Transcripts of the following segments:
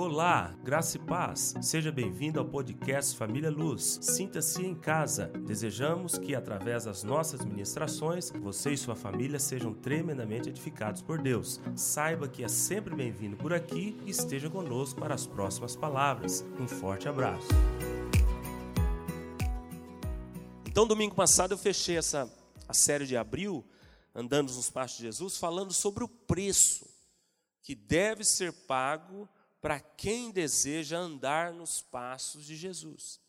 Olá, graça e paz. Seja bem-vindo ao podcast Família Luz. Sinta-se em casa. Desejamos que, através das nossas ministrações, você e sua família sejam tremendamente edificados por Deus. Saiba que é sempre bem-vindo por aqui e esteja conosco para as próximas palavras. Um forte abraço. Então, domingo passado eu fechei essa a série de abril, andando nos passos de Jesus, falando sobre o preço que deve ser pago para quem deseja andar nos passos de Jesus.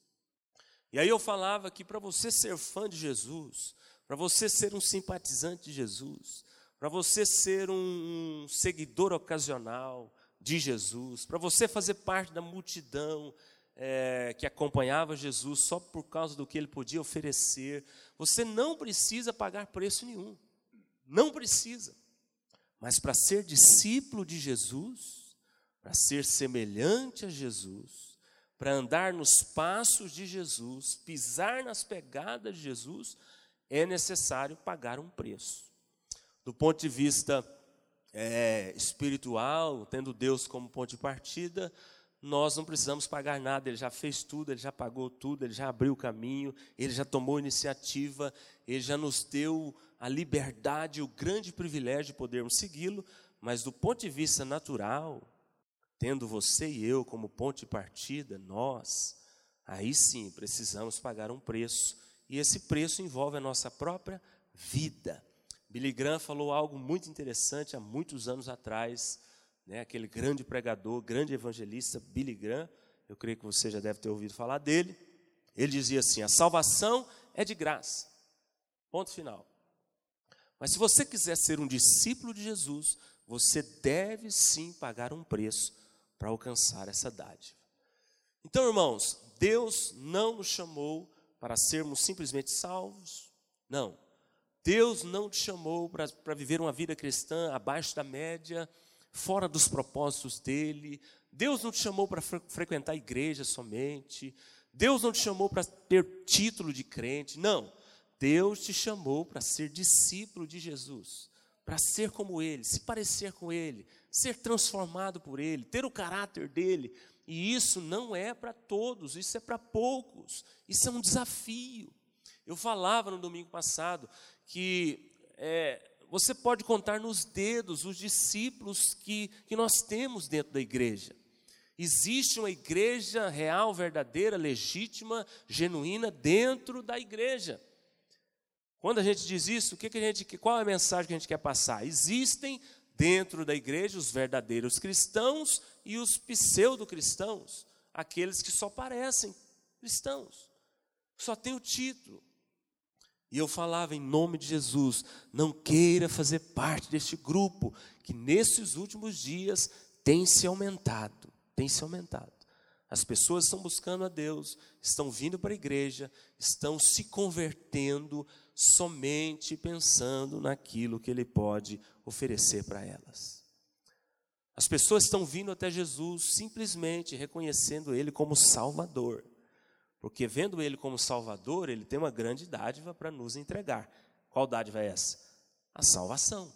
E aí eu falava que para você ser fã de Jesus, para você ser um simpatizante de Jesus, para você ser um, seguidor ocasional de Jesus, para você fazer parte da multidão é, que acompanhava Jesus só por causa do que ele podia oferecer, você não precisa pagar preço nenhum. Não precisa. Mas para ser discípulo de Jesus, para ser semelhante a Jesus, para andar nos passos de Jesus, pisar nas pegadas de Jesus, é necessário pagar um preço. Do ponto de vista é, espiritual, tendo Deus como ponto de partida, nós não precisamos pagar nada, Ele já fez tudo, Ele já pagou tudo, Ele já abriu o caminho, Ele já tomou iniciativa, Ele já nos deu a liberdade, o grande privilégio de podermos segui-lo, mas do ponto de vista natural, tendo você e eu como ponto de partida, nós, aí sim precisamos pagar um preço. E esse preço envolve a nossa própria vida. Billy Graham falou algo muito interessante há muitos anos atrás, né, aquele grande pregador, grande evangelista, Billy Graham, eu creio que você já deve ter ouvido falar dele. Ele dizia assim: a salvação é de graça. Ponto final. Mas se você quiser ser um discípulo de Jesus, você deve sim pagar um preço para alcançar essa dádiva. Então, irmãos, Deus não nos chamou para sermos simplesmente salvos, não. Deus não te chamou para, para viver uma vida cristã abaixo da média, fora dos propósitos dele. Deus não te chamou para fre frequentar a igreja somente. Deus não te chamou para ter título de crente. Não. Deus te chamou para ser discípulo de Jesus para ser como Ele, se parecer com Ele, ser transformado por Ele, ter o caráter dele. E isso não é para todos, isso é para poucos, isso é um desafio. Eu falava no domingo passado que é, você pode contar nos dedos os discípulos que, que nós temos dentro da igreja. Existe uma igreja real, verdadeira, legítima, genuína dentro da igreja. Quando a gente diz isso, o que, que a gente, qual é a mensagem que a gente quer passar? Existem dentro da igreja os verdadeiros cristãos e os pseudo-cristãos, aqueles que só parecem cristãos, só tem o título. E eu falava em nome de Jesus, não queira fazer parte deste grupo que nesses últimos dias tem se aumentado, tem se aumentado. As pessoas estão buscando a Deus, estão vindo para a igreja, estão se convertendo somente pensando naquilo que Ele pode oferecer para elas. As pessoas estão vindo até Jesus simplesmente reconhecendo Ele como Salvador, porque vendo Ele como Salvador, Ele tem uma grande dádiva para nos entregar. Qual dádiva é essa? A salvação.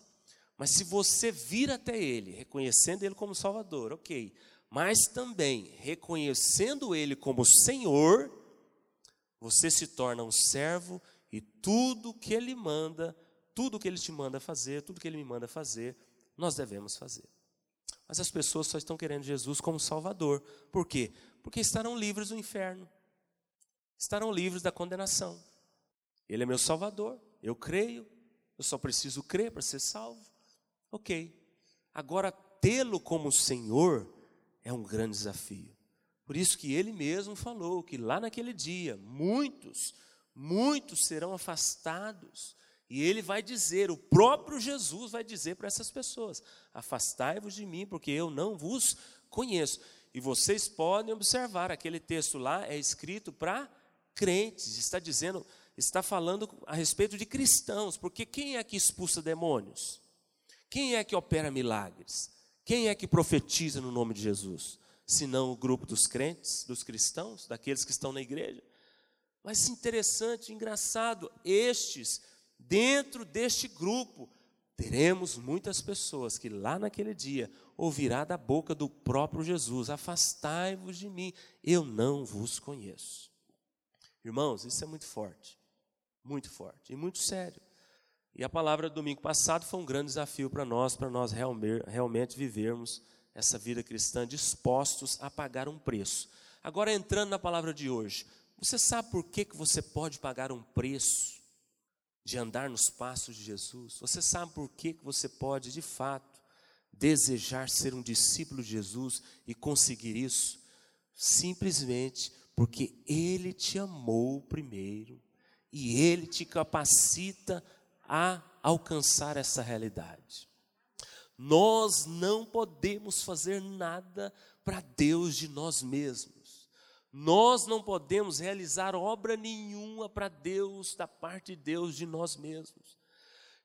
Mas se você vir até Ele, reconhecendo Ele como Salvador, ok, mas também reconhecendo Ele como Senhor, você se torna um servo e tudo que Ele manda, tudo que Ele te manda fazer, tudo que Ele me manda fazer, nós devemos fazer. Mas as pessoas só estão querendo Jesus como Salvador. Por quê? Porque estarão livres do inferno, estarão livres da condenação. Ele é meu Salvador, eu creio, eu só preciso crer para ser salvo. Ok. Agora, tê-lo como Senhor é um grande desafio. Por isso que ele mesmo falou que lá naquele dia, muitos, muitos serão afastados. E ele vai dizer, o próprio Jesus vai dizer para essas pessoas: Afastai-vos de mim, porque eu não vos conheço. E vocês podem observar, aquele texto lá é escrito para crentes, está dizendo, está falando a respeito de cristãos, porque quem é que expulsa demônios? Quem é que opera milagres? Quem é que profetiza no nome de Jesus? Senão o grupo dos crentes, dos cristãos, daqueles que estão na igreja. Mas interessante, engraçado, estes, dentro deste grupo, teremos muitas pessoas que lá naquele dia ouvirá da boca do próprio Jesus: Afastai-vos de mim, eu não vos conheço. Irmãos, isso é muito forte, muito forte e muito sério. E a palavra do domingo passado foi um grande desafio para nós, para nós realmente vivermos essa vida cristã dispostos a pagar um preço. Agora, entrando na palavra de hoje, você sabe por que, que você pode pagar um preço de andar nos passos de Jesus? Você sabe por que, que você pode, de fato, desejar ser um discípulo de Jesus e conseguir isso? Simplesmente porque Ele te amou primeiro e Ele te capacita a alcançar essa realidade. Nós não podemos fazer nada para Deus de nós mesmos. Nós não podemos realizar obra nenhuma para Deus, da parte de Deus, de nós mesmos.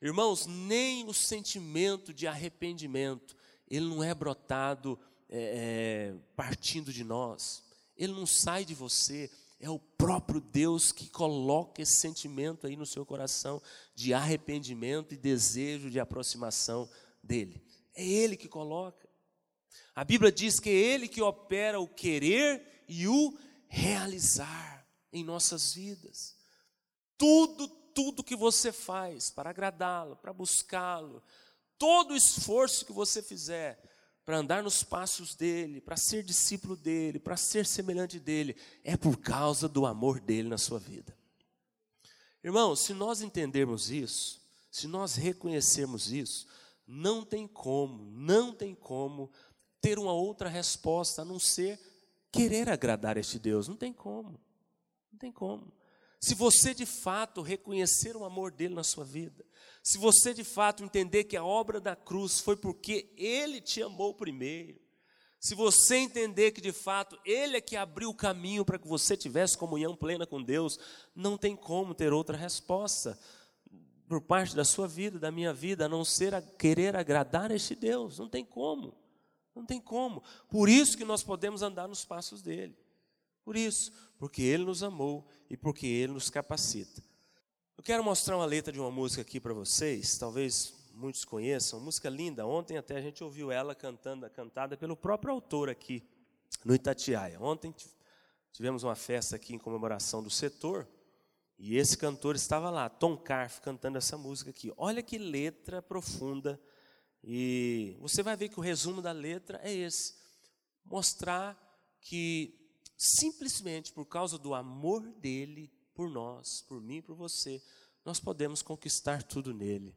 Irmãos, nem o sentimento de arrependimento, ele não é brotado é, é, partindo de nós, ele não sai de você, é o próprio Deus que coloca esse sentimento aí no seu coração de arrependimento e desejo de aproximação dele. É Ele que coloca. A Bíblia diz que é Ele que opera o querer e o realizar em nossas vidas. Tudo, tudo que você faz para agradá-lo, para buscá-lo, todo o esforço que você fizer para andar nos passos dele, para ser discípulo dele, para ser semelhante dele, é por causa do amor dele na sua vida. Irmãos, se nós entendermos isso, se nós reconhecermos isso, não tem como, não tem como ter uma outra resposta a não ser querer agradar este Deus. Não tem como, não tem como. Se você de fato reconhecer o amor dele na sua vida, se você de fato entender que a obra da cruz foi porque ele te amou primeiro, se você entender que de fato ele é que abriu o caminho para que você tivesse comunhão plena com Deus, não tem como ter outra resposta por parte da sua vida, da minha vida, a não ser a querer agradar a este Deus. Não tem como. Não tem como. Por isso que nós podemos andar nos passos dele. Por isso, porque ele nos amou e porque ele nos capacita. Eu quero mostrar uma letra de uma música aqui para vocês, talvez muitos conheçam, música linda. Ontem até a gente ouviu ela cantando, cantada pelo próprio autor aqui no Itatiaia. Ontem tivemos uma festa aqui em comemoração do setor e esse cantor estava lá, Tom Carf, cantando essa música aqui. Olha que letra profunda. E você vai ver que o resumo da letra é esse: mostrar que simplesmente por causa do amor dele, por nós, por mim por você, nós podemos conquistar tudo nele.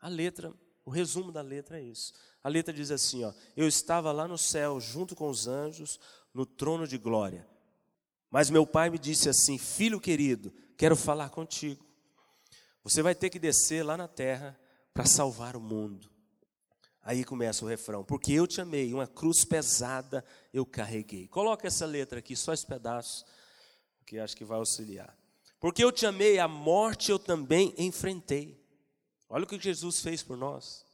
A letra, o resumo da letra é isso. A letra diz assim, ó: Eu estava lá no céu junto com os anjos, no trono de glória. Mas meu pai me disse assim: Filho querido, quero falar contigo. Você vai ter que descer lá na terra para salvar o mundo. Aí começa o refrão: Porque eu te amei, uma cruz pesada eu carreguei. Coloca essa letra aqui, só esse pedaço, que acho que vai auxiliar. Porque eu te amei, a morte eu também enfrentei. Olha o que Jesus fez por nós.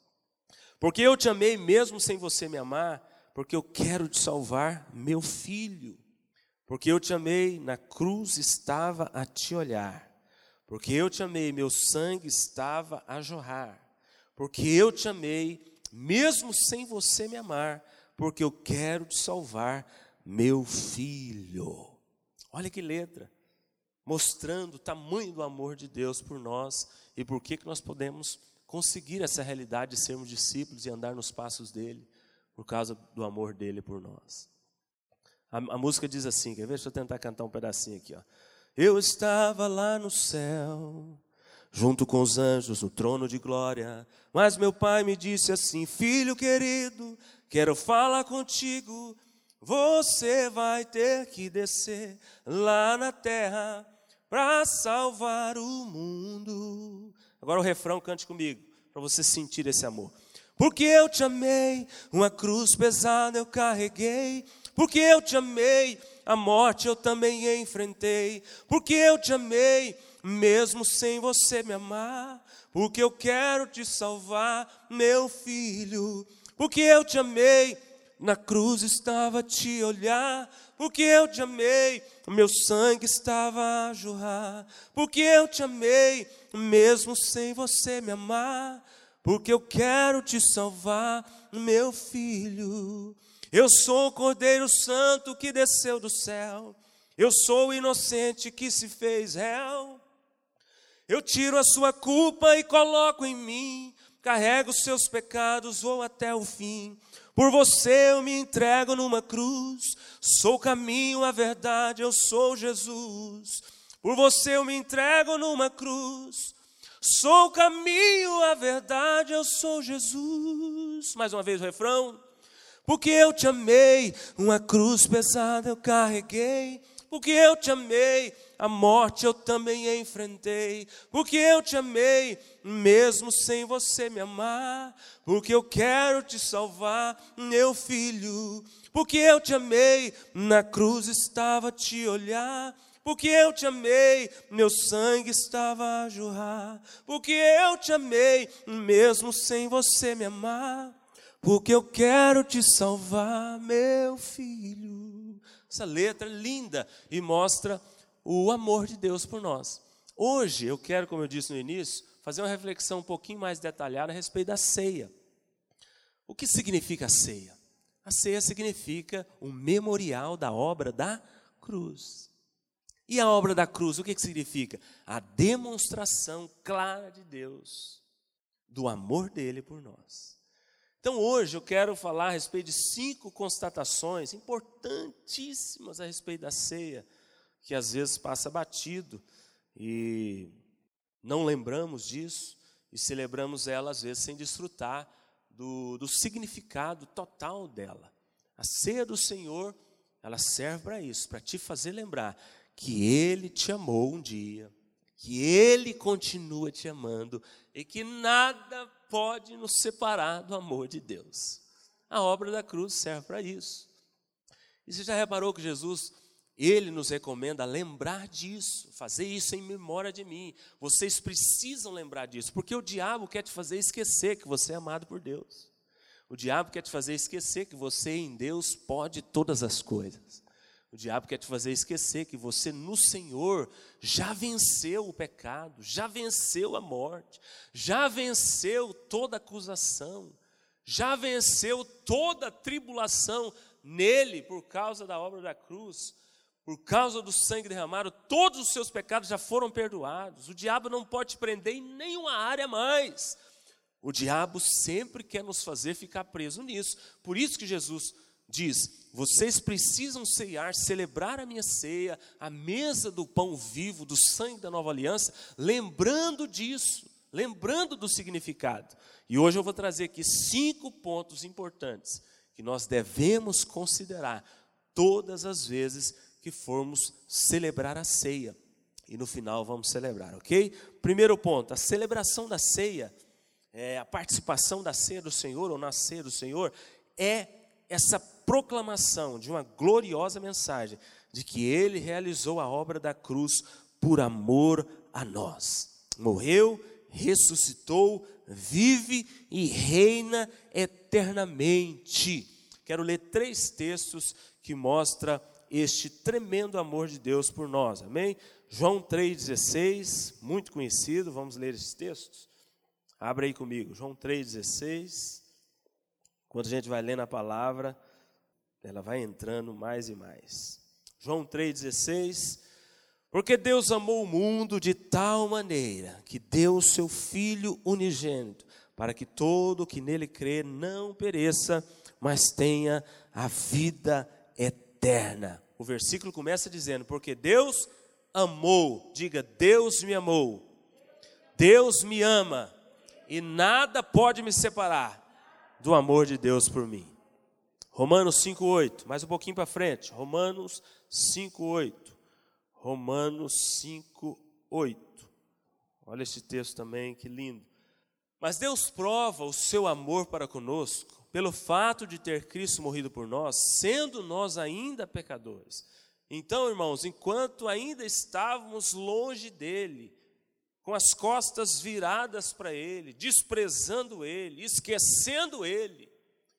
Porque eu te amei mesmo sem você me amar, porque eu quero te salvar, meu filho. Porque eu te amei, na cruz estava a te olhar. Porque eu te amei, meu sangue estava a jorrar. Porque eu te amei, mesmo sem você me amar, porque eu quero te salvar, meu filho. Olha que letra mostrando o tamanho do amor de Deus por nós e por que, que nós podemos conseguir essa realidade de sermos discípulos e andar nos passos dele, por causa do amor dele por nós. A, a música diz assim, quer ver? Deixa eu tentar cantar um pedacinho aqui. Ó. Eu estava lá no céu, junto com os anjos no trono de glória, mas meu pai me disse assim: Filho querido, quero falar contigo. Você vai ter que descer lá na terra para salvar o mundo. Agora o refrão, cante comigo, para você sentir esse amor. Porque eu te amei, uma cruz pesada eu carreguei. Porque eu te amei, a morte eu também enfrentei. Porque eu te amei, mesmo sem você me amar. Porque eu quero te salvar, meu filho. Porque eu te amei, na cruz estava a te olhar porque eu te amei, meu sangue estava a jorrar, porque eu te amei, mesmo sem você me amar, porque eu quero te salvar, meu filho. Eu sou o Cordeiro Santo que desceu do céu, eu sou o inocente que se fez réu. Eu tiro a sua culpa e coloco em mim, carrego os seus pecados, vou até o fim. Por você eu me entrego numa cruz, sou o caminho, a verdade, eu sou Jesus. Por você eu me entrego numa cruz, sou o caminho, a verdade, eu sou Jesus. Mais uma vez o refrão. Porque eu te amei, uma cruz pesada eu carreguei. Porque eu te amei, a morte eu também enfrentei, porque eu te amei, mesmo sem você me amar, porque eu quero te salvar, meu filho, porque eu te amei, na cruz estava a te olhar. Porque eu te amei, meu sangue estava a jorrar. Porque eu te amei, mesmo sem você me amar. Porque eu quero te salvar, meu filho. Essa letra é linda e mostra o amor de Deus por nós. Hoje eu quero, como eu disse no início, fazer uma reflexão um pouquinho mais detalhada a respeito da ceia. O que significa a ceia? A ceia significa o memorial da obra da cruz. E a obra da cruz, o que, que significa? A demonstração clara de Deus, do amor dele por nós. Então hoje eu quero falar a respeito de cinco constatações importantíssimas a respeito da ceia que às vezes passa batido e não lembramos disso e celebramos ela às vezes sem desfrutar do, do significado total dela. A ceia do Senhor, ela serve para isso, para te fazer lembrar que Ele te amou um dia, que Ele continua te amando e que nada pode nos separar do amor de Deus. A obra da cruz serve para isso. E você já reparou que Jesus ele nos recomenda lembrar disso, fazer isso em memória de mim. Vocês precisam lembrar disso, porque o diabo quer te fazer esquecer que você é amado por Deus. O diabo quer te fazer esquecer que você em Deus pode todas as coisas. O diabo quer te fazer esquecer que você no Senhor já venceu o pecado, já venceu a morte, já venceu toda acusação, já venceu toda tribulação nele por causa da obra da cruz por causa do sangue derramado, todos os seus pecados já foram perdoados. O diabo não pode te prender em nenhuma área mais. O diabo sempre quer nos fazer ficar preso nisso. Por isso que Jesus diz: vocês precisam ceiar, celebrar a minha ceia, a mesa do pão vivo, do sangue da nova aliança, lembrando disso, lembrando do significado. E hoje eu vou trazer aqui cinco pontos importantes que nós devemos considerar todas as vezes que formos celebrar a ceia. E no final vamos celebrar, ok? Primeiro ponto: a celebração da ceia, é, a participação da ceia do Senhor ou na ceia do Senhor, é essa proclamação de uma gloriosa mensagem de que Ele realizou a obra da cruz por amor a nós. Morreu, ressuscitou, vive e reina eternamente. Quero ler três textos que mostram este tremendo amor de Deus por nós. Amém? João 3,16, muito conhecido, vamos ler esses textos. Abra aí comigo, João 3,16. Quando a gente vai lendo a palavra, ela vai entrando mais e mais. João 3,16. Porque Deus amou o mundo de tal maneira que deu o seu Filho unigênito, para que todo que nele crê não pereça, mas tenha a vida eterna. O versículo começa dizendo: Porque Deus amou, diga, Deus me amou, Deus me ama, e nada pode me separar do amor de Deus por mim. Romanos 5,8, mais um pouquinho para frente. Romanos 5,8. Romanos 5,8. Olha esse texto também, que lindo. Mas Deus prova o seu amor para conosco pelo fato de ter Cristo morrido por nós, sendo nós ainda pecadores. Então, irmãos, enquanto ainda estávamos longe dele, com as costas viradas para ele, desprezando ele, esquecendo ele,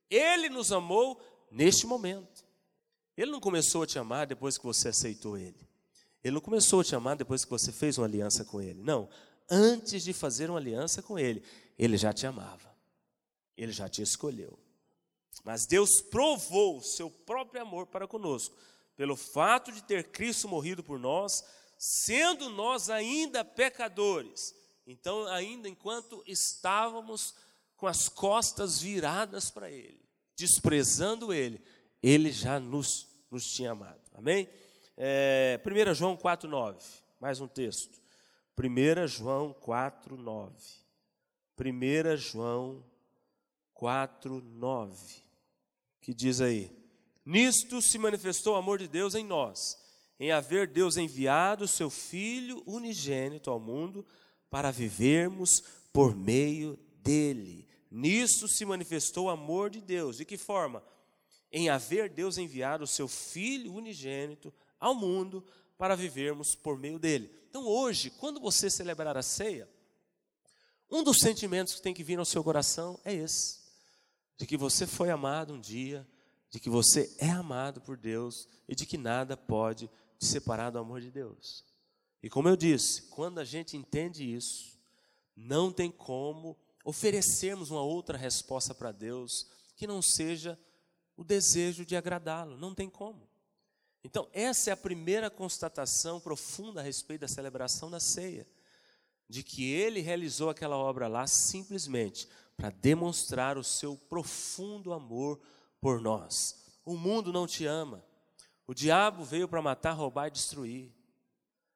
ele nos amou neste momento. Ele não começou a te amar depois que você aceitou ele. Ele não começou a te amar depois que você fez uma aliança com ele. Não. Antes de fazer uma aliança com ele, ele já te amava, ele já te escolheu. Mas Deus provou o seu próprio amor para conosco, pelo fato de ter Cristo morrido por nós, sendo nós ainda pecadores. Então, ainda enquanto estávamos com as costas viradas para Ele, desprezando Ele, Ele já nos, nos tinha amado. Amém? É, 1 João 4,9, mais um texto. 1 João 4,9. 1 João 4,9. Que diz aí: Nisto se manifestou o amor de Deus em nós, em haver Deus enviado o seu Filho unigênito ao mundo para vivermos por meio dele. Nisso se manifestou o amor de Deus. De que forma? Em haver Deus enviado o seu Filho unigênito ao mundo para vivermos por meio dele. Então, hoje, quando você celebrar a ceia, um dos sentimentos que tem que vir ao seu coração é esse: de que você foi amado um dia, de que você é amado por Deus e de que nada pode te separar do amor de Deus. E como eu disse, quando a gente entende isso, não tem como oferecermos uma outra resposta para Deus que não seja o desejo de agradá-lo. Não tem como. Então, essa é a primeira constatação profunda a respeito da celebração da ceia, de que ele realizou aquela obra lá simplesmente para demonstrar o seu profundo amor por nós. O mundo não te ama. O diabo veio para matar, roubar e destruir.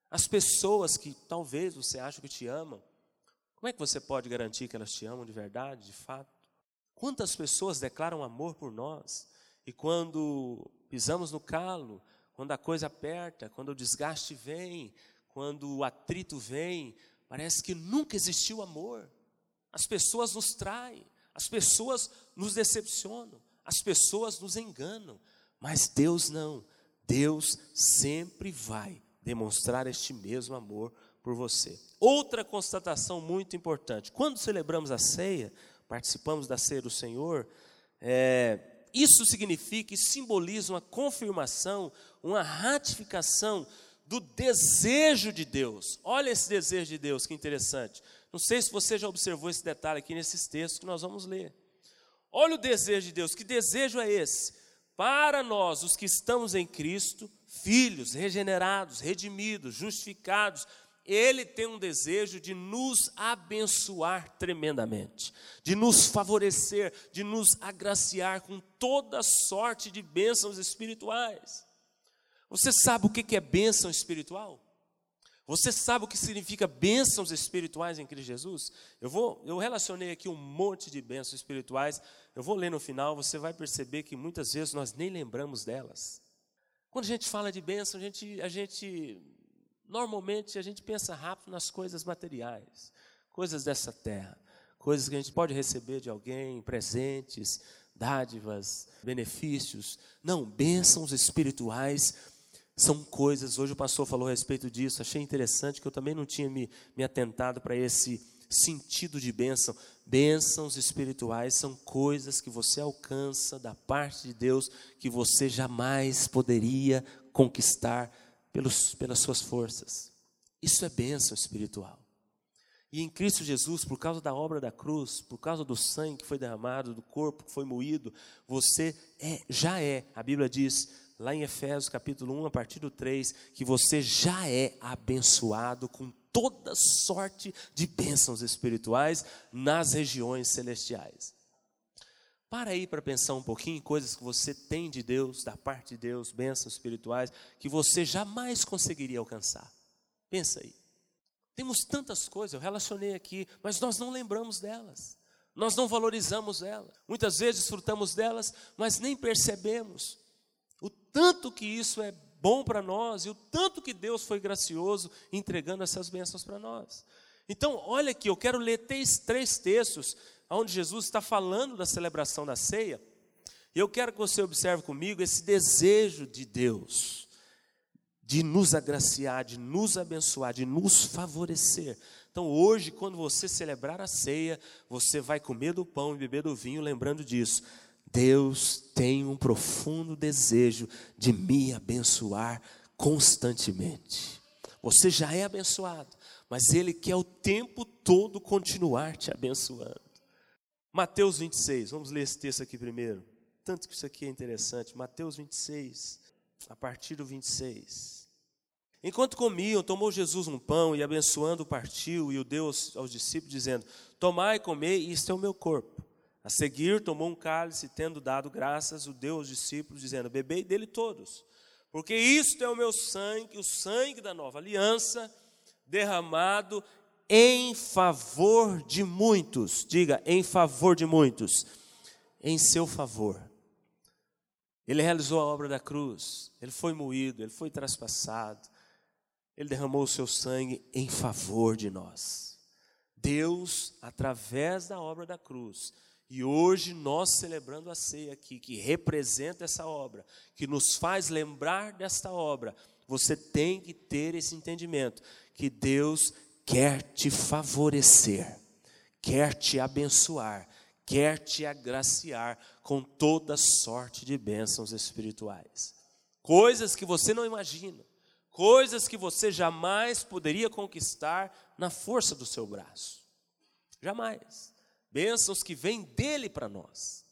As pessoas que talvez você ache que te amam, como é que você pode garantir que elas te amam de verdade, de fato? Quantas pessoas declaram amor por nós e quando pisamos no calo, quando a coisa aperta, quando o desgaste vem, quando o atrito vem, parece que nunca existiu amor. As pessoas nos traem, as pessoas nos decepcionam, as pessoas nos enganam, mas Deus não. Deus sempre vai demonstrar este mesmo amor por você. Outra constatação muito importante: quando celebramos a ceia, participamos da ceia do Senhor, é, isso significa e simboliza uma confirmação, uma ratificação do desejo de Deus. Olha esse desejo de Deus, que interessante. Não sei se você já observou esse detalhe aqui nesses textos que nós vamos ler. Olha o desejo de Deus, que desejo é esse? Para nós, os que estamos em Cristo, filhos regenerados, redimidos, justificados, ele tem um desejo de nos abençoar tremendamente, de nos favorecer, de nos agraciar com toda sorte de bênçãos espirituais. Você sabe o que é bênção espiritual? Você sabe o que significa bênçãos espirituais em Cristo Jesus? Eu vou, eu relacionei aqui um monte de bênçãos espirituais. Eu vou ler no final, você vai perceber que muitas vezes nós nem lembramos delas. Quando a gente fala de bênção, a gente, a gente normalmente a gente pensa rápido nas coisas materiais, coisas dessa terra, coisas que a gente pode receber de alguém, presentes, dádivas, benefícios. Não, bênçãos espirituais são coisas, hoje o pastor falou a respeito disso, achei interessante que eu também não tinha me, me atentado para esse sentido de bênção. Bênçãos espirituais são coisas que você alcança da parte de Deus que você jamais poderia conquistar pelos, pelas suas forças. Isso é bênção espiritual. E em Cristo Jesus, por causa da obra da cruz, por causa do sangue que foi derramado, do corpo que foi moído, você é, já é, a Bíblia diz, lá em Efésios capítulo 1, a partir do 3, que você já é abençoado com toda sorte de bênçãos espirituais nas regiões celestiais. Para aí para pensar um pouquinho em coisas que você tem de Deus, da parte de Deus, bênçãos espirituais, que você jamais conseguiria alcançar. Pensa aí. Temos tantas coisas, eu relacionei aqui, mas nós não lembramos delas. Nós não valorizamos elas. Muitas vezes desfrutamos delas, mas nem percebemos o tanto que isso é bom para nós e o tanto que Deus foi gracioso entregando essas bênçãos para nós. Então, olha aqui, eu quero ler três, três textos onde Jesus está falando da celebração da ceia. E eu quero que você observe comigo esse desejo de Deus de nos agraciar, de nos abençoar, de nos favorecer. Então, hoje, quando você celebrar a ceia, você vai comer do pão e beber do vinho, lembrando disso. Deus tem um profundo desejo de me abençoar constantemente. Você já é abençoado, mas Ele quer o tempo todo continuar te abençoando. Mateus 26, vamos ler esse texto aqui primeiro. Tanto que isso aqui é interessante. Mateus 26, a partir do 26. Enquanto comiam, tomou Jesus um pão e, abençoando, partiu e o deu aos, aos discípulos, dizendo: Tomai e comei, isto é o meu corpo. A seguir, tomou um cálice, tendo dado graças, o deu aos discípulos, dizendo: Bebei dele todos, porque isto é o meu sangue, o sangue da nova aliança, derramado em favor de muitos. Diga, em favor de muitos. Em seu favor. Ele realizou a obra da cruz, ele foi moído, ele foi traspassado, ele derramou o seu sangue em favor de nós. Deus, através da obra da cruz, e hoje nós celebrando a ceia aqui, que representa essa obra, que nos faz lembrar desta obra, você tem que ter esse entendimento que Deus quer te favorecer, quer te abençoar, quer te agraciar com toda sorte de bênçãos espirituais. Coisas que você não imagina, coisas que você jamais poderia conquistar na força do seu braço. Jamais. Bênçãos que vêm dele para nós.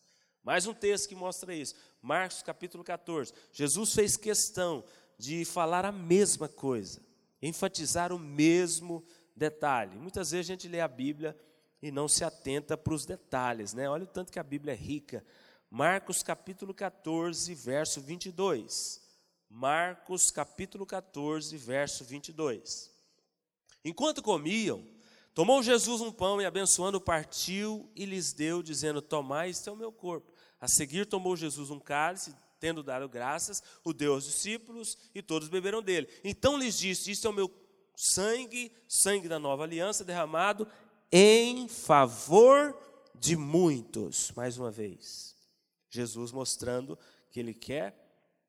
Mais um texto que mostra isso. Marcos capítulo 14. Jesus fez questão de falar a mesma coisa, enfatizar o mesmo detalhe. Muitas vezes a gente lê a Bíblia e não se atenta para os detalhes, né? Olha o tanto que a Bíblia é rica. Marcos capítulo 14, verso 22. Marcos capítulo 14, verso 22. Enquanto comiam, tomou Jesus um pão e abençoando partiu e lhes deu, dizendo: Tomai, este é o meu corpo. A seguir tomou Jesus um cálice, tendo dado graças, o deu aos discípulos e todos beberam dele. Então lhes disse: Isto é o meu sangue, sangue da nova aliança derramado em favor de muitos. Mais uma vez, Jesus mostrando que Ele quer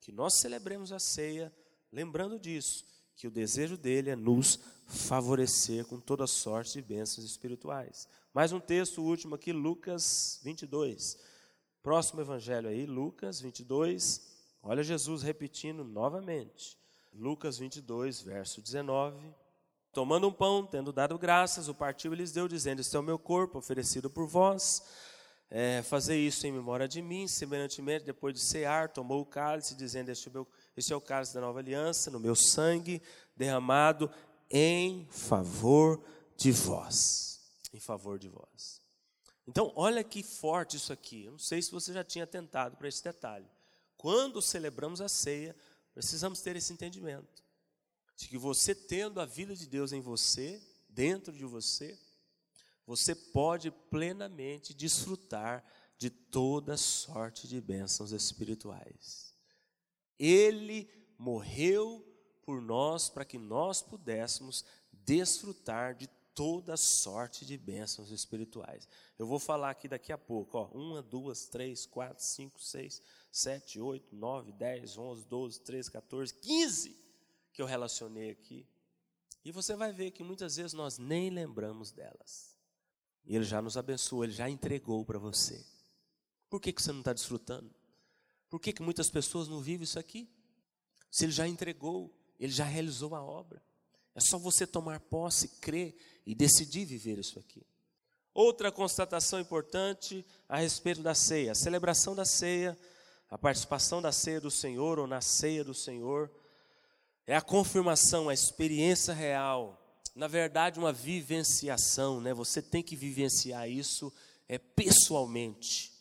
que nós celebremos a ceia, lembrando disso, que o desejo dele é nos favorecer com toda sorte de bênçãos espirituais. Mais um texto último aqui, Lucas 22. Próximo evangelho aí, Lucas 22. Olha Jesus repetindo novamente. Lucas 22, verso 19. Tomando um pão, tendo dado graças, o partiu e lhes deu, dizendo: Este é o meu corpo oferecido por vós. É, fazer isso em memória de mim. Semelhantemente, depois de cear, tomou o cálice, dizendo: este, é meu, este é o cálice da nova aliança, no meu sangue, derramado em favor de vós. Em favor de vós. Então, olha que forte isso aqui. Eu não sei se você já tinha tentado para esse detalhe. Quando celebramos a ceia, precisamos ter esse entendimento de que você tendo a vida de Deus em você, dentro de você, você pode plenamente desfrutar de toda sorte de bênçãos espirituais. Ele morreu por nós para que nós pudéssemos desfrutar de toda sorte de bênçãos espirituais. Eu vou falar aqui daqui a pouco, ó, uma, duas, três, quatro, cinco, seis, sete, oito, nove, dez, onze, doze, treze, 14, 15 que eu relacionei aqui. E você vai ver que muitas vezes nós nem lembramos delas. E Ele já nos abençoou, Ele já entregou para você. Por que, que você não está desfrutando? Por que, que muitas pessoas não vivem isso aqui? Se Ele já entregou, Ele já realizou a obra. É só você tomar posse, crer e decidir viver isso aqui. Outra constatação importante a respeito da ceia, a celebração da ceia, a participação da ceia do Senhor ou na ceia do Senhor é a confirmação, a experiência real. Na verdade, uma vivenciação, né? Você tem que vivenciar isso é pessoalmente,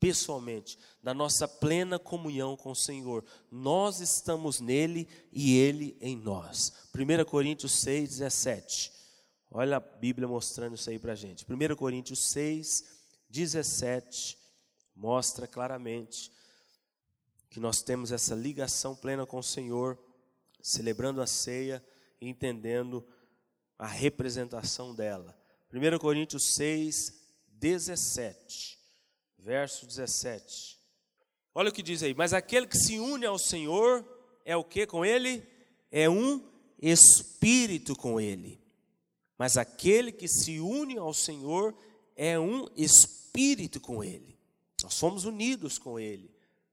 pessoalmente, na nossa plena comunhão com o Senhor. Nós estamos nele e ele em nós. 1 Coríntios 6, 17. Olha a Bíblia mostrando isso aí para a gente. 1 Coríntios 6, 17 mostra claramente que nós temos essa ligação plena com o Senhor celebrando a ceia e entendendo a representação dela. 1 Coríntios 6, 17, verso 17. Olha o que diz aí: Mas aquele que se une ao Senhor é o que com ele? É um espírito com ele. Mas aquele que se une ao Senhor é um espírito com ele. Nós somos unidos com ele.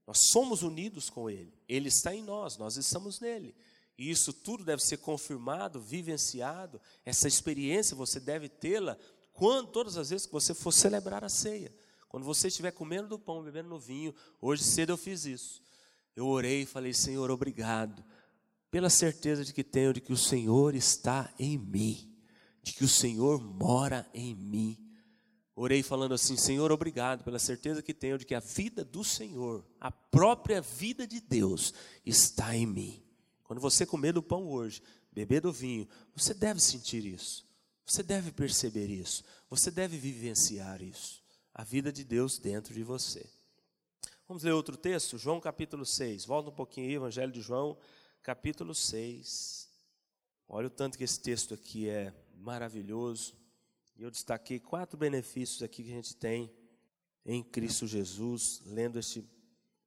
Nós somos unidos com ele. Ele está em nós, nós estamos nele. E isso tudo deve ser confirmado, vivenciado, essa experiência você deve tê-la quando todas as vezes que você for celebrar a ceia. Quando você estiver comendo do pão, bebendo no vinho, hoje cedo eu fiz isso. Eu orei e falei: Senhor, obrigado, pela certeza de que tenho de que o Senhor está em mim, de que o Senhor mora em mim. Orei falando assim: Senhor, obrigado pela certeza que tenho de que a vida do Senhor, a própria vida de Deus, está em mim. Quando você comer do pão hoje, beber do vinho, você deve sentir isso, você deve perceber isso, você deve vivenciar isso, a vida de Deus dentro de você. Vamos ler outro texto? João capítulo 6. Volta um pouquinho aí, Evangelho de João, capítulo 6. Olha o tanto que esse texto aqui é maravilhoso. E eu destaquei quatro benefícios aqui que a gente tem em Cristo Jesus, lendo este,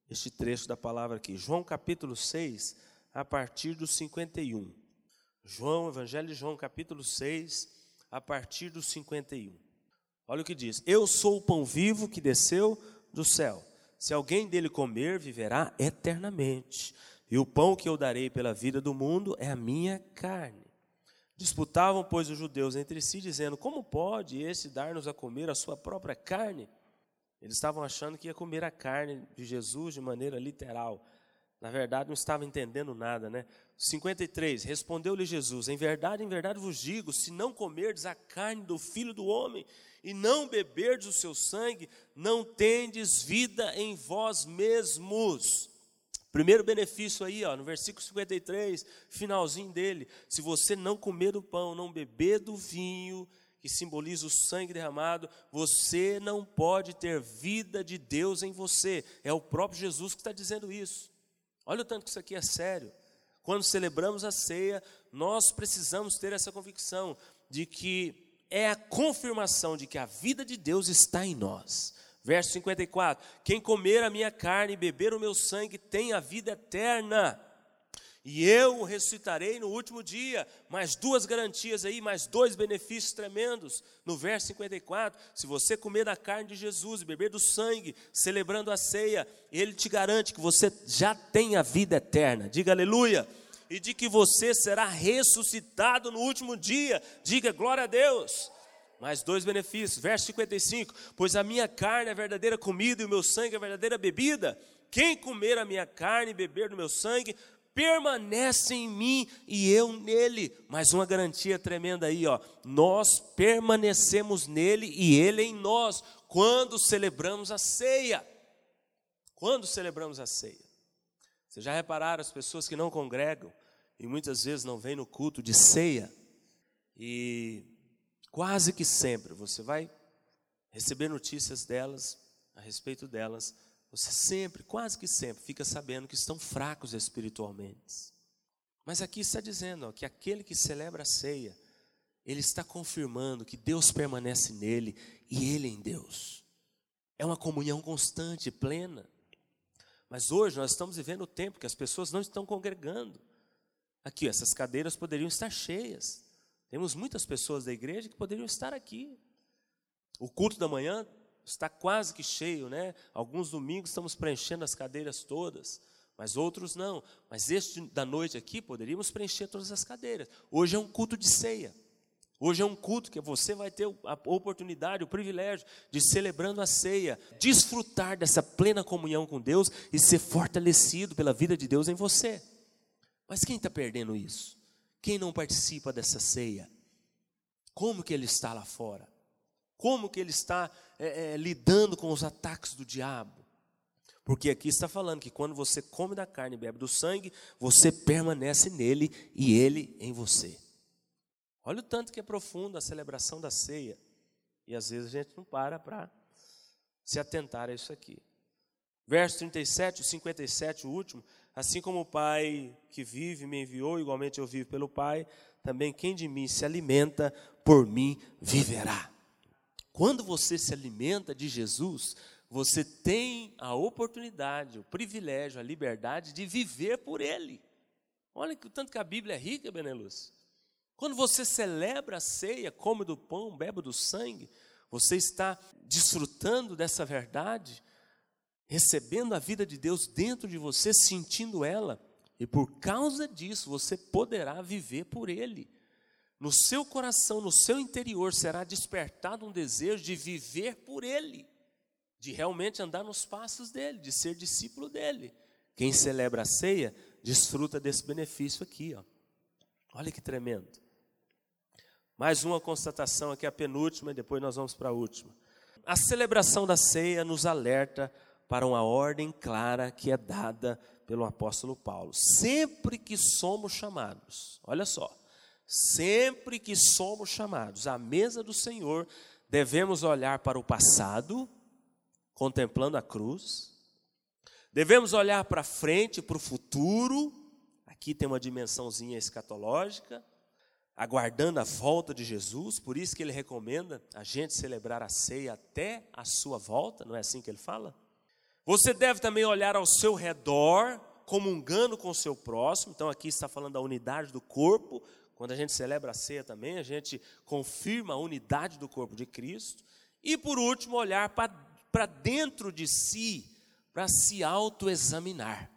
este trecho da palavra aqui. João capítulo 6, a partir do 51. João, Evangelho de João, capítulo 6, a partir do 51. Olha o que diz: Eu sou o pão vivo que desceu do céu. Se alguém dele comer, viverá eternamente. E o pão que eu darei pela vida do mundo é a minha carne. Disputavam, pois, os judeus entre si, dizendo: Como pode esse dar-nos a comer a sua própria carne? Eles estavam achando que ia comer a carne de Jesus de maneira literal. Na verdade, não estava entendendo nada, né? 53, respondeu-lhe Jesus: Em verdade, em verdade vos digo: se não comerdes a carne do filho do homem e não beberdes o seu sangue, não tendes vida em vós mesmos. Primeiro benefício aí, ó, no versículo 53, finalzinho dele: se você não comer do pão, não beber do vinho, que simboliza o sangue derramado, você não pode ter vida de Deus em você. É o próprio Jesus que está dizendo isso. Olha o tanto que isso aqui é sério. Quando celebramos a ceia, nós precisamos ter essa convicção de que é a confirmação de que a vida de Deus está em nós. Verso 54: Quem comer a minha carne e beber o meu sangue tem a vida eterna, e eu o ressuscitarei no último dia. Mais duas garantias aí, mais dois benefícios tremendos. No verso 54, se você comer da carne de Jesus e beber do sangue, celebrando a ceia, ele te garante que você já tem a vida eterna. Diga aleluia e de que você será ressuscitado no último dia. Diga glória a Deus. Mais dois benefícios. Verso 55: Pois a minha carne é verdadeira comida e o meu sangue é verdadeira bebida. Quem comer a minha carne e beber do meu sangue, permanece em mim e eu nele. Mais uma garantia tremenda aí, ó. Nós permanecemos nele e ele em nós quando celebramos a ceia. Quando celebramos a ceia. Vocês já repararam as pessoas que não congregam e muitas vezes não vêm no culto de ceia e quase que sempre você vai receber notícias delas, a respeito delas, você sempre, quase que sempre, fica sabendo que estão fracos espiritualmente. Mas aqui está dizendo ó, que aquele que celebra a ceia, ele está confirmando que Deus permanece nele e ele em Deus. É uma comunhão constante, plena. Mas hoje nós estamos vivendo o tempo que as pessoas não estão congregando. Aqui, essas cadeiras poderiam estar cheias. Temos muitas pessoas da igreja que poderiam estar aqui. O culto da manhã está quase que cheio, né? Alguns domingos estamos preenchendo as cadeiras todas, mas outros não. Mas este da noite aqui poderíamos preencher todas as cadeiras. Hoje é um culto de ceia. Hoje é um culto que você vai ter a oportunidade, o privilégio de celebrando a ceia, desfrutar dessa plena comunhão com Deus e ser fortalecido pela vida de Deus em você. Mas quem está perdendo isso? Quem não participa dessa ceia? Como que ele está lá fora? Como que ele está é, é, lidando com os ataques do diabo? Porque aqui está falando que quando você come da carne e bebe do sangue, você permanece nele e ele em você. Olha o tanto que é profundo a celebração da ceia. E às vezes a gente não para para se atentar a isso aqui. Verso 37, o 57, o último. Assim como o Pai que vive me enviou, igualmente eu vivo pelo Pai, também quem de mim se alimenta, por mim viverá. Quando você se alimenta de Jesus, você tem a oportunidade, o privilégio, a liberdade de viver por Ele. Olha que tanto que a Bíblia é rica, Beneluz. Quando você celebra a ceia, come do pão, bebe do sangue, você está desfrutando dessa verdade, recebendo a vida de Deus dentro de você, sentindo ela, E por causa disso, você poderá viver por Ele. No seu coração, no seu interior, será despertado um desejo de viver por Ele, de realmente andar nos passos dele, de ser discípulo dele. Quem celebra a ceia, desfruta desse benefício aqui. Ó. Olha que tremendo. Mais uma constatação aqui, a penúltima, e depois nós vamos para a última. A celebração da ceia nos alerta para uma ordem clara que é dada pelo apóstolo Paulo. Sempre que somos chamados, olha só, sempre que somos chamados à mesa do Senhor, devemos olhar para o passado, contemplando a cruz, devemos olhar para frente, para o futuro, aqui tem uma dimensãozinha escatológica, aguardando a volta de Jesus, por isso que ele recomenda a gente celebrar a ceia até a sua volta, não é assim que ele fala? Você deve também olhar ao seu redor, comungando com o seu próximo. Então, aqui está falando da unidade do corpo. Quando a gente celebra a ceia também, a gente confirma a unidade do corpo de Cristo. E, por último, olhar para dentro de si, para se autoexaminar.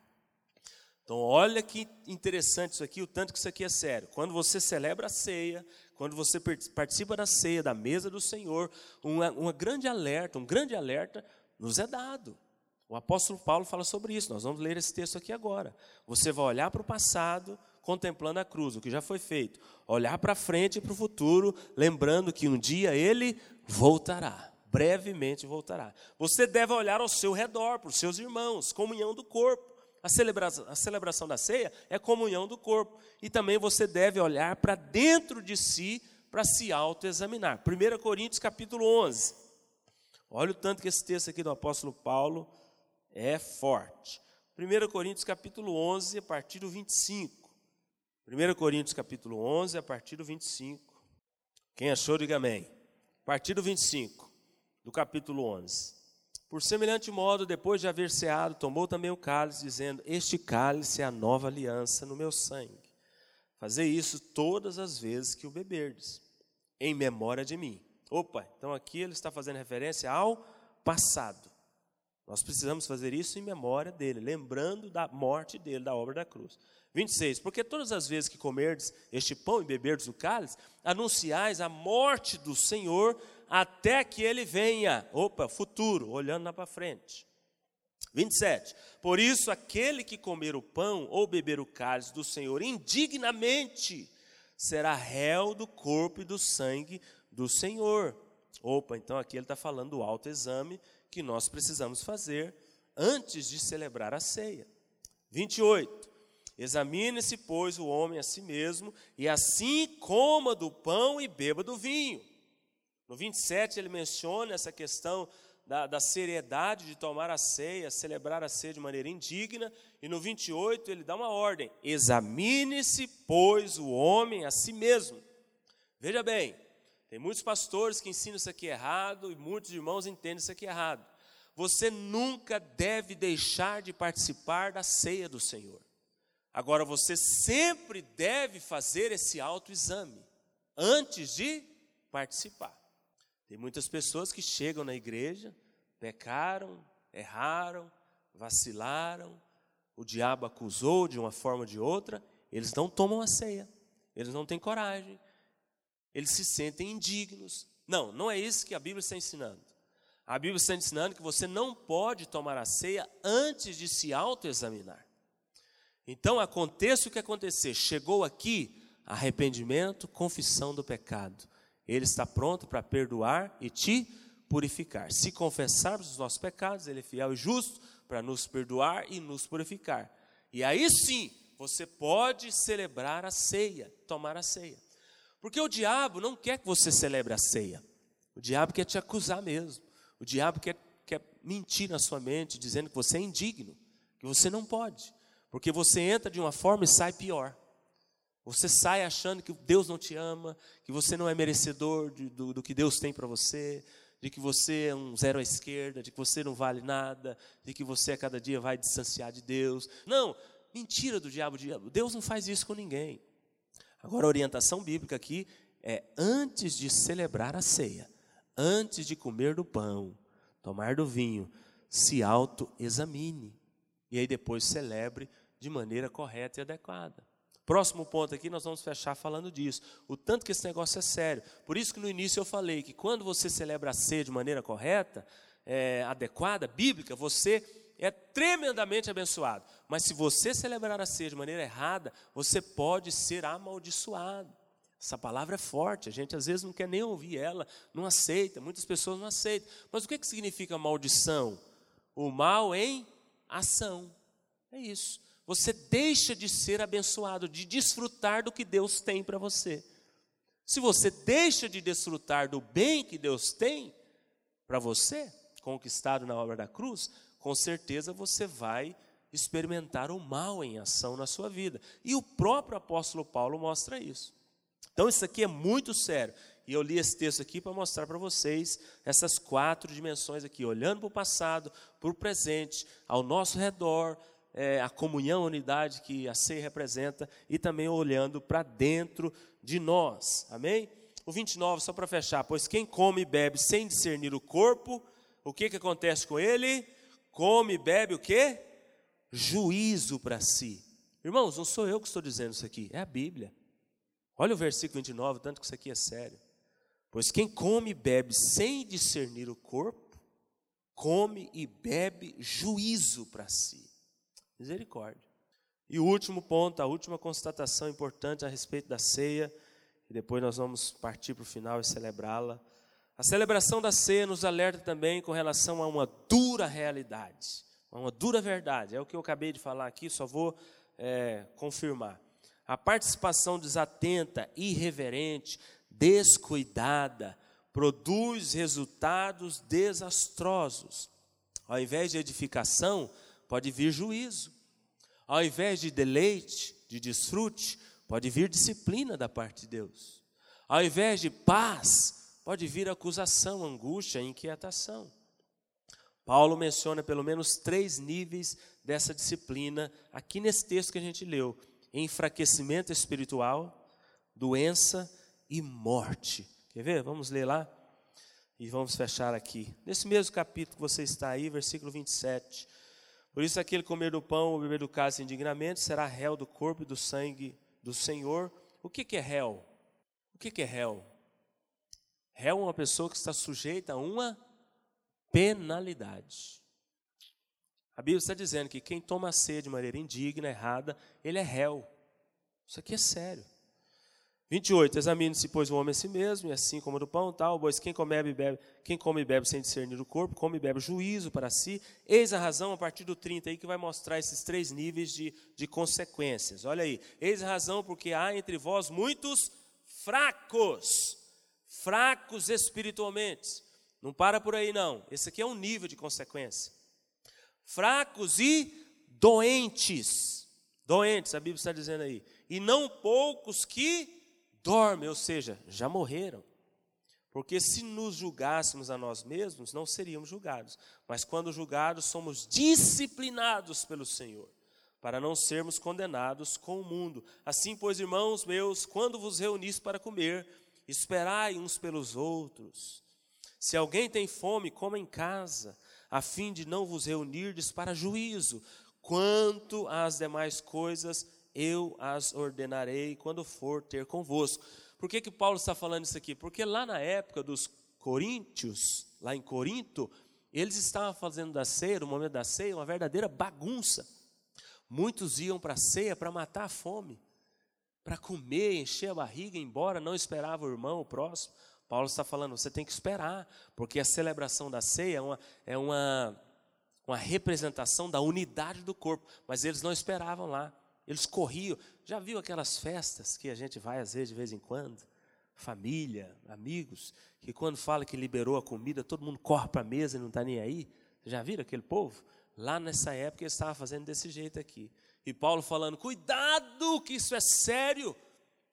Então, olha que interessante isso aqui, o tanto que isso aqui é sério. Quando você celebra a ceia, quando você participa da ceia, da mesa do Senhor, uma, uma grande alerta, um grande alerta nos é dado. O apóstolo Paulo fala sobre isso, nós vamos ler esse texto aqui agora. Você vai olhar para o passado, contemplando a cruz, o que já foi feito. Olhar para frente e para o futuro, lembrando que um dia ele voltará, brevemente voltará. Você deve olhar ao seu redor, para os seus irmãos, comunhão do corpo. A celebração, a celebração da ceia é comunhão do corpo. E também você deve olhar para dentro de si para se autoexaminar. 1 Coríntios capítulo 11. Olha o tanto que esse texto aqui do apóstolo Paulo é forte. 1 Coríntios capítulo 11, a partir do 25. 1 Coríntios capítulo 11, a partir do 25. Quem achou, diga amém. A partir do 25, do capítulo 11. Por semelhante modo, depois de haver ceado, tomou também o cálice, dizendo: Este cálice é a nova aliança no meu sangue. Fazei isso todas as vezes que o beberdes, em memória de mim. Opa, então aqui ele está fazendo referência ao passado. Nós precisamos fazer isso em memória dele, lembrando da morte dele, da obra da cruz. 26. Porque todas as vezes que comerdes este pão e beberdes o cálice, anunciais a morte do Senhor até que ele venha. Opa, futuro, olhando lá para frente. 27. Por isso, aquele que comer o pão ou beber o cálice do Senhor indignamente será réu do corpo e do sangue do Senhor. Opa, então aqui ele está falando do autoexame que nós precisamos fazer antes de celebrar a ceia. 28. Examine-se, pois, o homem a si mesmo, e assim coma do pão e beba do vinho. No 27, ele menciona essa questão da, da, seriedade de tomar a ceia, celebrar a ceia de maneira indigna. E no 28, ele dá uma ordem: examine-se, pois, o homem a si mesmo. Veja bem, tem muitos pastores que ensinam isso aqui errado e muitos irmãos entendem isso aqui errado. Você nunca deve deixar de participar da ceia do Senhor. Agora, você sempre deve fazer esse autoexame antes de participar. Tem muitas pessoas que chegam na igreja, pecaram, erraram, vacilaram, o diabo acusou de uma forma ou de outra, eles não tomam a ceia, eles não têm coragem, eles se sentem indignos. Não, não é isso que a Bíblia está ensinando. A Bíblia está ensinando que você não pode tomar a ceia antes de se autoexaminar. Então, aconteça o que acontecer, chegou aqui arrependimento, confissão do pecado. Ele está pronto para perdoar e te purificar. Se confessarmos os nossos pecados, Ele é fiel e justo para nos perdoar e nos purificar. E aí sim, você pode celebrar a ceia, tomar a ceia. Porque o diabo não quer que você celebre a ceia. O diabo quer te acusar mesmo. O diabo quer, quer mentir na sua mente, dizendo que você é indigno, que você não pode. Porque você entra de uma forma e sai pior. Você sai achando que Deus não te ama, que você não é merecedor de, do, do que Deus tem para você, de que você é um zero à esquerda, de que você não vale nada, de que você a cada dia vai distanciar de Deus. Não, mentira do diabo. Deus não faz isso com ninguém. Agora, a orientação bíblica aqui é antes de celebrar a ceia, antes de comer do pão, tomar do vinho, se autoexamine. E aí depois celebre de maneira correta e adequada. Próximo ponto aqui, nós vamos fechar falando disso. O tanto que esse negócio é sério. Por isso que no início eu falei que quando você celebra a ceia de maneira correta, é, adequada, bíblica, você é tremendamente abençoado. Mas se você celebrar a ceia de maneira errada, você pode ser amaldiçoado. Essa palavra é forte, a gente às vezes não quer nem ouvir ela, não aceita, muitas pessoas não aceitam. Mas o que, que significa maldição? O mal em ação. É isso. Você deixa de ser abençoado, de desfrutar do que Deus tem para você. Se você deixa de desfrutar do bem que Deus tem para você, conquistado na obra da cruz, com certeza você vai experimentar o mal em ação na sua vida. E o próprio apóstolo Paulo mostra isso. Então isso aqui é muito sério. E eu li esse texto aqui para mostrar para vocês essas quatro dimensões aqui, olhando para o passado, para o presente, ao nosso redor, é, a comunhão, a unidade que a ceia representa, e também olhando para dentro de nós. Amém? O 29, só para fechar, pois quem come e bebe sem discernir o corpo, o que, que acontece com ele? Come e bebe o quê? Juízo para si. Irmãos, não sou eu que estou dizendo isso aqui, é a Bíblia. Olha o versículo 29, tanto que isso aqui é sério. Pois quem come e bebe sem discernir o corpo, come e bebe juízo para si. Misericórdia. E o último ponto, a última constatação importante a respeito da ceia, e depois nós vamos partir para o final e celebrá-la. A celebração da ceia nos alerta também com relação a uma dura realidade, uma dura verdade. É o que eu acabei de falar aqui, só vou é, confirmar. A participação desatenta, irreverente, descuidada, produz resultados desastrosos. Ao invés de edificação, pode vir juízo. Ao invés de deleite, de desfrute, pode vir disciplina da parte de Deus. Ao invés de paz, pode vir acusação, angústia, inquietação. Paulo menciona pelo menos três níveis dessa disciplina aqui nesse texto que a gente leu: enfraquecimento espiritual, doença e morte. Quer ver? Vamos ler lá e vamos fechar aqui. Nesse mesmo capítulo que você está aí, versículo 27. Por isso, aquele comer do pão ou beber do cálice indignamente será réu do corpo e do sangue do Senhor. O que, que é réu? O que, que é réu? Réu é uma pessoa que está sujeita a uma penalidade. A Bíblia está dizendo que quem toma ceia de maneira indigna, errada, ele é réu. Isso aqui é sério. 28, examine-se, pois, o homem a si mesmo, e assim como do pão, tal, pois quem come e bebe, quem come e bebe sem discernir o corpo, come e bebe juízo para si. Eis a razão, a partir do 30 aí, que vai mostrar esses três níveis de, de consequências. Olha aí, eis a razão, porque há entre vós muitos fracos, fracos espiritualmente. Não para por aí, não. Esse aqui é um nível de consequência. Fracos e doentes. Doentes, a Bíblia está dizendo aí. E não poucos que dormem, ou seja, já morreram. Porque se nos julgássemos a nós mesmos, não seríamos julgados. Mas quando julgados, somos disciplinados pelo Senhor, para não sermos condenados com o mundo. Assim, pois, irmãos meus, quando vos reunis para comer, esperai uns pelos outros. Se alguém tem fome, coma em casa, a fim de não vos reunirdes para juízo. Quanto às demais coisas, eu as ordenarei quando for ter convosco. Por que, que Paulo está falando isso aqui? Porque lá na época dos coríntios, lá em Corinto, eles estavam fazendo da ceia, no momento da ceia, uma verdadeira bagunça. Muitos iam para a ceia para matar a fome, para comer, encher a barriga, embora não esperava o irmão, o próximo. Paulo está falando, você tem que esperar, porque a celebração da ceia é uma, é uma, uma representação da unidade do corpo, mas eles não esperavam lá. Eles corriam. Já viu aquelas festas que a gente vai às vezes de vez em quando? Família, amigos, que quando fala que liberou a comida, todo mundo corre para a mesa e não está nem aí. Já viram aquele povo? Lá nessa época eles estavam fazendo desse jeito aqui. E Paulo falando: cuidado, que isso é sério.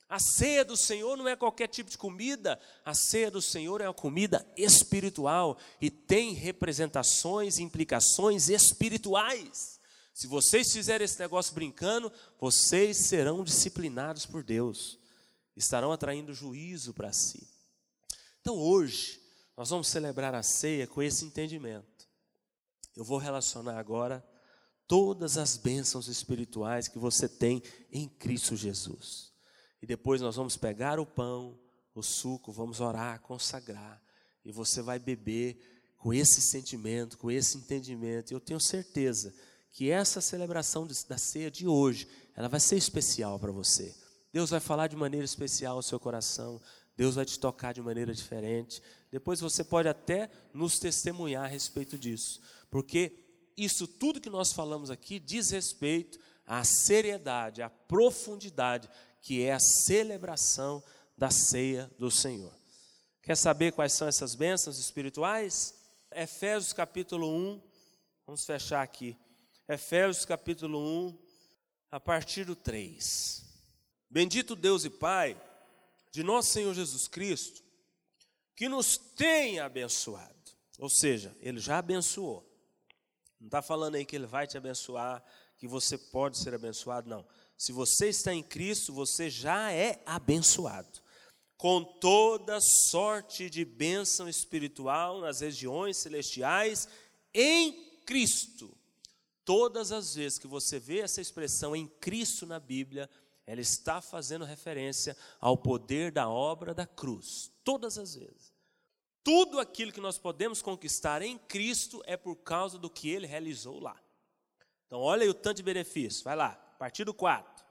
A ceia do Senhor não é qualquer tipo de comida, a ceia do Senhor é uma comida espiritual e tem representações, implicações espirituais. Se vocês fizerem esse negócio brincando, vocês serão disciplinados por Deus, estarão atraindo juízo para si. Então hoje, nós vamos celebrar a ceia com esse entendimento. Eu vou relacionar agora todas as bênçãos espirituais que você tem em Cristo Jesus. E depois nós vamos pegar o pão, o suco, vamos orar, consagrar, e você vai beber com esse sentimento, com esse entendimento. Eu tenho certeza que essa celebração da ceia de hoje, ela vai ser especial para você. Deus vai falar de maneira especial ao seu coração, Deus vai te tocar de maneira diferente. Depois você pode até nos testemunhar a respeito disso, porque isso tudo que nós falamos aqui diz respeito à seriedade, à profundidade que é a celebração da ceia do Senhor. Quer saber quais são essas bênçãos espirituais? Efésios capítulo 1, vamos fechar aqui. Efésios capítulo 1, a partir do 3. Bendito Deus e Pai de nosso Senhor Jesus Cristo, que nos tem abençoado. Ou seja, Ele já abençoou. Não está falando aí que Ele vai te abençoar, que você pode ser abençoado, não. Se você está em Cristo, você já é abençoado. Com toda sorte de bênção espiritual nas regiões celestiais, em Cristo. Todas as vezes que você vê essa expressão em Cristo na Bíblia, ela está fazendo referência ao poder da obra da cruz. Todas as vezes. Tudo aquilo que nós podemos conquistar em Cristo é por causa do que ele realizou lá. Então, olha aí o tanto de benefício. Vai lá, partido 4.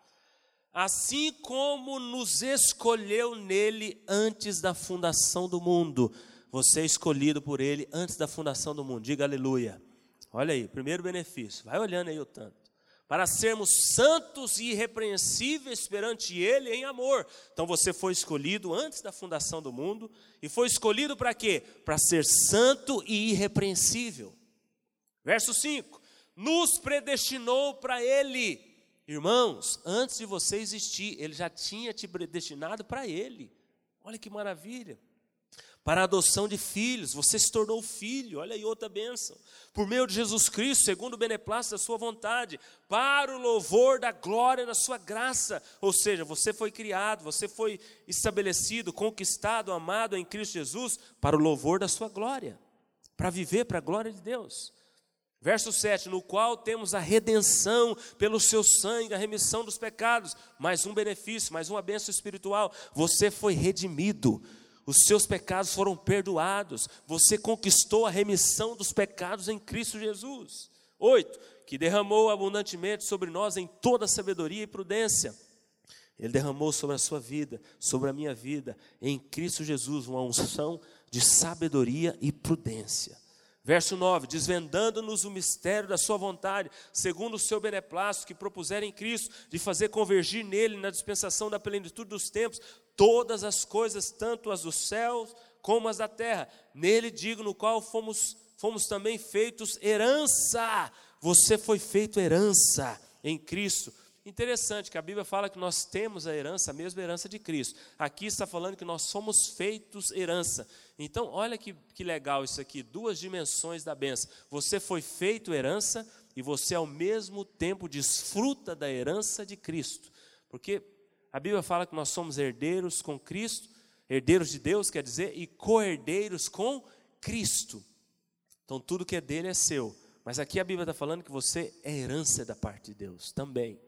Assim como nos escolheu nele antes da fundação do mundo. Você é escolhido por ele antes da fundação do mundo. Diga aleluia. Olha aí, primeiro benefício. Vai olhando aí o tanto para sermos santos e irrepreensíveis perante Ele em amor. Então você foi escolhido antes da fundação do mundo, e foi escolhido para quê? Para ser santo e irrepreensível. Verso 5: Nos predestinou para Ele. Irmãos, antes de você existir, Ele já tinha te predestinado para Ele. Olha que maravilha para a adoção de filhos, você se tornou filho, olha aí outra bênção, por meio de Jesus Cristo, segundo o beneplácito da sua vontade, para o louvor da glória da sua graça, ou seja, você foi criado, você foi estabelecido, conquistado, amado em Cristo Jesus, para o louvor da sua glória, para viver para a glória de Deus. Verso 7, no qual temos a redenção pelo seu sangue, a remissão dos pecados, mais um benefício, mais uma bênção espiritual, você foi redimido, os seus pecados foram perdoados, você conquistou a remissão dos pecados em Cristo Jesus. Oito, que derramou abundantemente sobre nós em toda sabedoria e prudência. Ele derramou sobre a sua vida, sobre a minha vida, em Cristo Jesus, uma unção de sabedoria e prudência. Verso 9: Desvendando-nos o mistério da Sua vontade, segundo o seu beneplácito que propuser em Cristo, de fazer convergir nele, na dispensação da plenitude dos tempos, todas as coisas, tanto as dos céus como as da terra. Nele digo, no qual fomos, fomos também feitos herança. Você foi feito herança em Cristo Interessante que a Bíblia fala que nós temos a herança, a mesma herança de Cristo. Aqui está falando que nós somos feitos herança. Então, olha que, que legal isso aqui, duas dimensões da benção. Você foi feito herança e você ao mesmo tempo desfruta da herança de Cristo. Porque a Bíblia fala que nós somos herdeiros com Cristo, herdeiros de Deus, quer dizer, e co-herdeiros com Cristo. Então, tudo que é dele é seu. Mas aqui a Bíblia está falando que você é herança da parte de Deus também.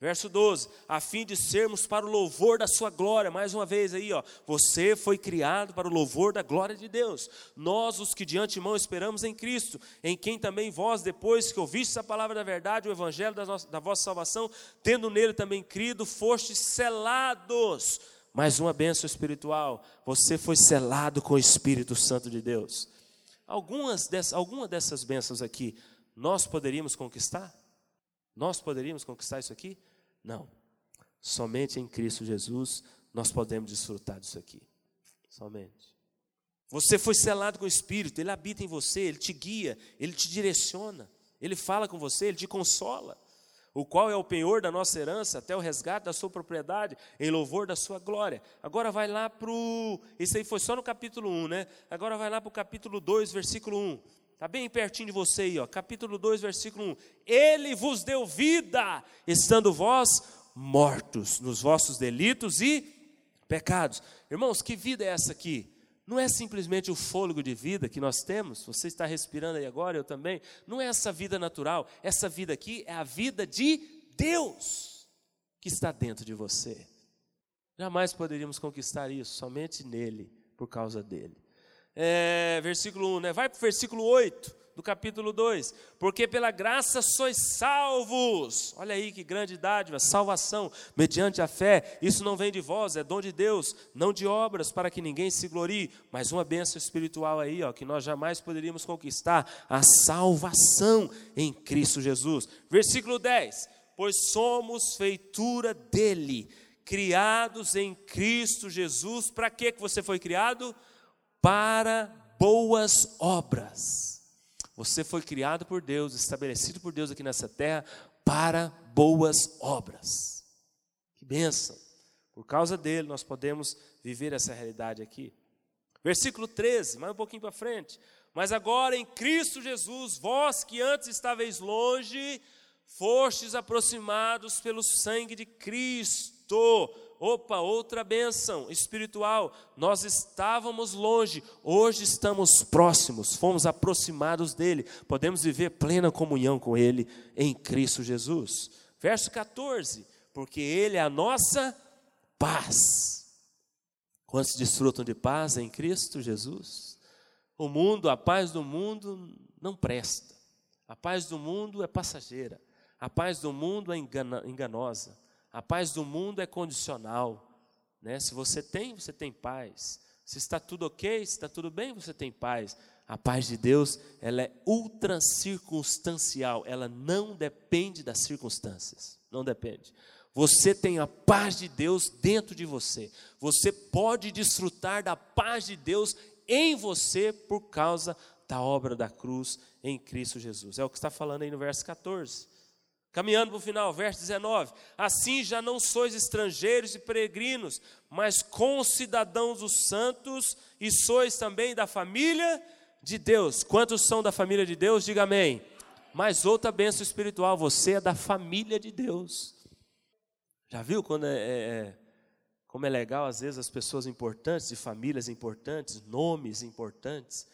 Verso 12, a fim de sermos para o louvor da sua glória, mais uma vez aí, ó, você foi criado para o louvor da glória de Deus. Nós, os que de antemão esperamos em Cristo, em quem também vós, depois que ouvistes a palavra da verdade, o evangelho da, nossa, da vossa salvação, tendo nele também crido, fostes selados. Mais uma bênção espiritual, você foi selado com o Espírito Santo de Deus. Algumas dessas, alguma dessas bênçãos aqui, nós poderíamos conquistar? Nós poderíamos conquistar isso aqui? Não. Somente em Cristo Jesus nós podemos desfrutar disso aqui. Somente. Você foi selado com o Espírito, Ele habita em você, Ele te guia, Ele te direciona, Ele fala com você, Ele te consola. O qual é o penhor da nossa herança, até o resgate da sua propriedade, em louvor da sua glória. Agora vai lá para o. Isso aí foi só no capítulo 1, né? Agora vai lá para o capítulo 2, versículo 1. Está bem pertinho de você aí, ó, capítulo 2, versículo 1. Ele vos deu vida, estando vós mortos nos vossos delitos e pecados. Irmãos, que vida é essa aqui? não é simplesmente o fôlego de vida que nós temos, você está respirando aí agora, eu também. Não é essa vida natural, essa vida aqui é a vida de Deus que está dentro de você. Jamais poderíamos conquistar isso, somente nele, por causa dele. É, versículo 1, né? vai para o versículo 8 do capítulo 2. Porque pela graça sois salvos. Olha aí que grande dádiva, salvação, mediante a fé. Isso não vem de vós, é dom de Deus, não de obras, para que ninguém se glorie. Mas uma bênção espiritual aí, ó, que nós jamais poderíamos conquistar: a salvação em Cristo Jesus. Versículo 10: Pois somos feitura dele, criados em Cristo Jesus. Para que você foi criado? Boas obras você foi criado por Deus, estabelecido por Deus aqui nessa terra para boas obras. Que bênção! Por causa dele, nós podemos viver essa realidade aqui. Versículo 13, mais um pouquinho para frente. Mas agora em Cristo Jesus, vós que antes estáveis longe, fostes aproximados pelo sangue de Cristo Opa, outra bênção espiritual. Nós estávamos longe, hoje estamos próximos, fomos aproximados dele. Podemos viver plena comunhão com ele em Cristo Jesus. Verso 14: Porque ele é a nossa paz. Quantos desfrutam de paz em Cristo Jesus? O mundo, a paz do mundo não presta. A paz do mundo é passageira. A paz do mundo é enganosa. A paz do mundo é condicional. Né? Se você tem, você tem paz. Se está tudo ok, se está tudo bem, você tem paz. A paz de Deus, ela é ultra circunstancial, ela não depende das circunstâncias, não depende. Você tem a paz de Deus dentro de você. Você pode desfrutar da paz de Deus em você por causa da obra da cruz em Cristo Jesus. É o que está falando aí no verso 14. Caminhando para o final, verso 19: Assim já não sois estrangeiros e peregrinos, mas concidadãos dos santos, e sois também da família de Deus. Quantos são da família de Deus? Diga amém. Mais outra bênção espiritual: você é da família de Deus. Já viu quando é, é, é como é legal, às vezes, as pessoas importantes, de famílias importantes, nomes importantes,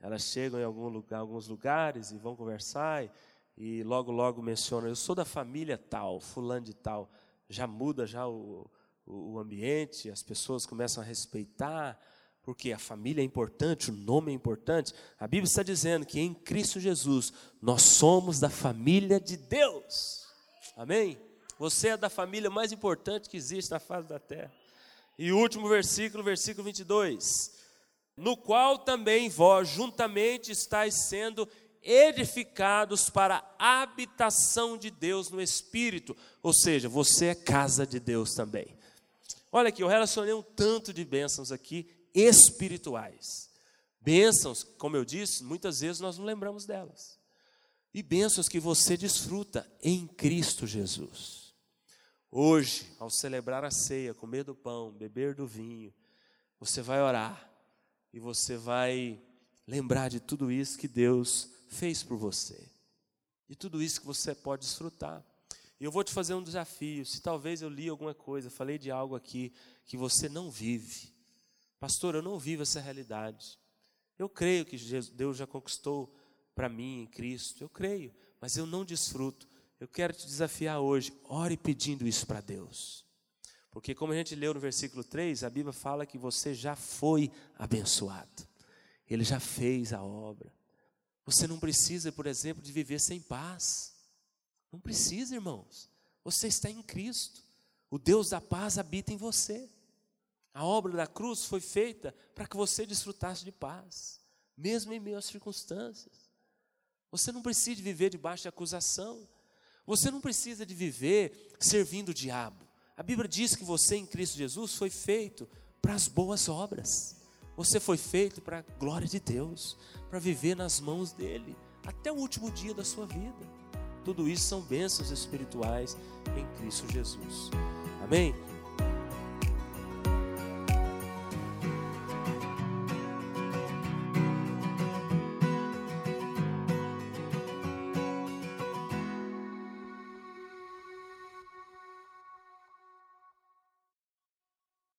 elas chegam em algum lugar, alguns lugares e vão conversar. E, e logo, logo menciona, eu sou da família tal, fulano de tal. Já muda já o, o ambiente, as pessoas começam a respeitar, porque a família é importante, o nome é importante. A Bíblia está dizendo que em Cristo Jesus nós somos da família de Deus. Amém? Você é da família mais importante que existe na face da terra. E o último versículo, versículo 22. No qual também vós juntamente estáis sendo edificados para a habitação de Deus no Espírito. Ou seja, você é casa de Deus também. Olha aqui, eu relacionei um tanto de bênçãos aqui espirituais. Bênçãos, como eu disse, muitas vezes nós não lembramos delas. E bênçãos que você desfruta em Cristo Jesus. Hoje, ao celebrar a ceia, comer do pão, beber do vinho, você vai orar e você vai lembrar de tudo isso que Deus fez por você. E tudo isso que você pode desfrutar. E eu vou te fazer um desafio. Se talvez eu li alguma coisa, falei de algo aqui que você não vive. Pastor, eu não vivo essa realidade. Eu creio que Deus já conquistou para mim em Cristo. Eu creio, mas eu não desfruto. Eu quero te desafiar hoje. Ore pedindo isso para Deus. Porque, como a gente leu no versículo 3, a Bíblia fala que você já foi abençoado. Ele já fez a obra. Você não precisa, por exemplo, de viver sem paz. Não precisa, irmãos. Você está em Cristo. O Deus da paz habita em você. A obra da cruz foi feita para que você desfrutasse de paz, mesmo em meio às circunstâncias. Você não precisa de viver debaixo de acusação. Você não precisa de viver servindo o diabo. A Bíblia diz que você em Cristo Jesus foi feito para as boas obras. Você foi feito para a glória de Deus, para viver nas mãos dEle, até o último dia da sua vida. Tudo isso são bênçãos espirituais em Cristo Jesus. Amém?